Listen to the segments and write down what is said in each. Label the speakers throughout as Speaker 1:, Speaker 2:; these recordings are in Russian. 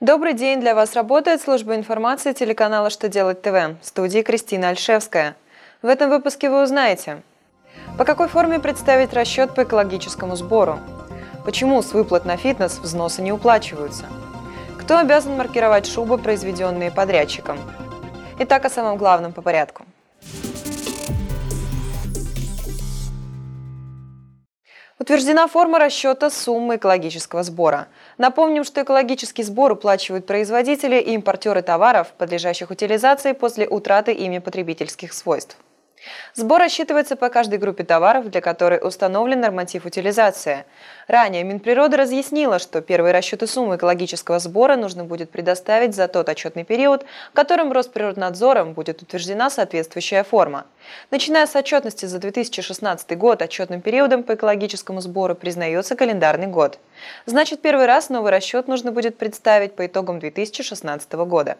Speaker 1: Добрый день! Для вас работает служба информации телеканала «Что делать ТВ» в студии Кристина Альшевская. В этом выпуске вы узнаете, по какой форме представить расчет по экологическому сбору, почему с выплат на фитнес взносы не уплачиваются, кто обязан маркировать шубы, произведенные подрядчиком. Итак, о самом главном по порядку. Утверждена форма расчета суммы экологического сбора. Напомним, что экологический сбор уплачивают производители и импортеры товаров, подлежащих утилизации после утраты ими потребительских свойств. Сбор рассчитывается по каждой группе товаров, для которой установлен норматив утилизации. Ранее Минприрода разъяснила, что первые расчеты суммы экологического сбора нужно будет предоставить за тот отчетный период, в котором Росприроднадзором будет утверждена соответствующая форма. Начиная с отчетности за 2016 год, отчетным периодом по экологическому сбору признается календарный год. Значит, первый раз новый расчет нужно будет представить по итогам 2016 года.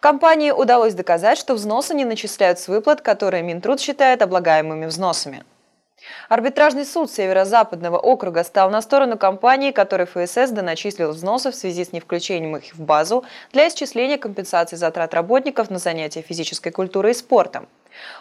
Speaker 1: Компании удалось доказать, что взносы не начисляют с выплат, которые Минтруд считает облагаемыми взносами. Арбитражный суд Северо-Западного округа стал на сторону компании, которой ФСС доначислил взносы в связи с невключением их в базу для исчисления компенсации затрат работников на занятия физической культурой и спортом.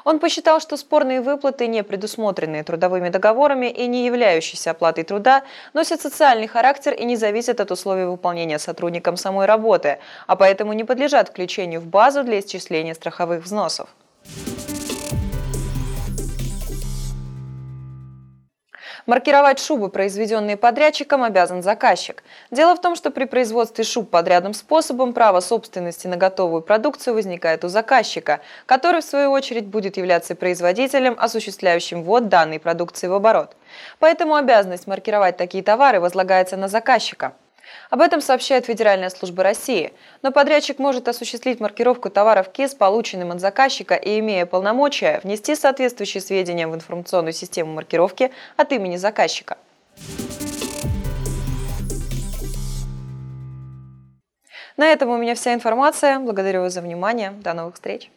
Speaker 1: Он посчитал, что спорные выплаты, не предусмотренные трудовыми договорами и не являющиеся оплатой труда, носят социальный характер и не зависят от условий выполнения сотрудником самой работы, а поэтому не подлежат включению в базу для исчисления страховых взносов. Маркировать шубы, произведенные подрядчиком, обязан заказчик. Дело в том, что при производстве шуб подрядным способом право собственности на готовую продукцию возникает у заказчика, который в свою очередь будет являться производителем, осуществляющим ввод данной продукции в оборот. Поэтому обязанность маркировать такие товары возлагается на заказчика. Об этом сообщает Федеральная служба России. Но подрядчик может осуществить маркировку товаров КИС, полученным от заказчика и, имея полномочия, внести соответствующие сведения в информационную систему маркировки от имени заказчика. На этом у меня вся информация. Благодарю вас за внимание. До новых встреч.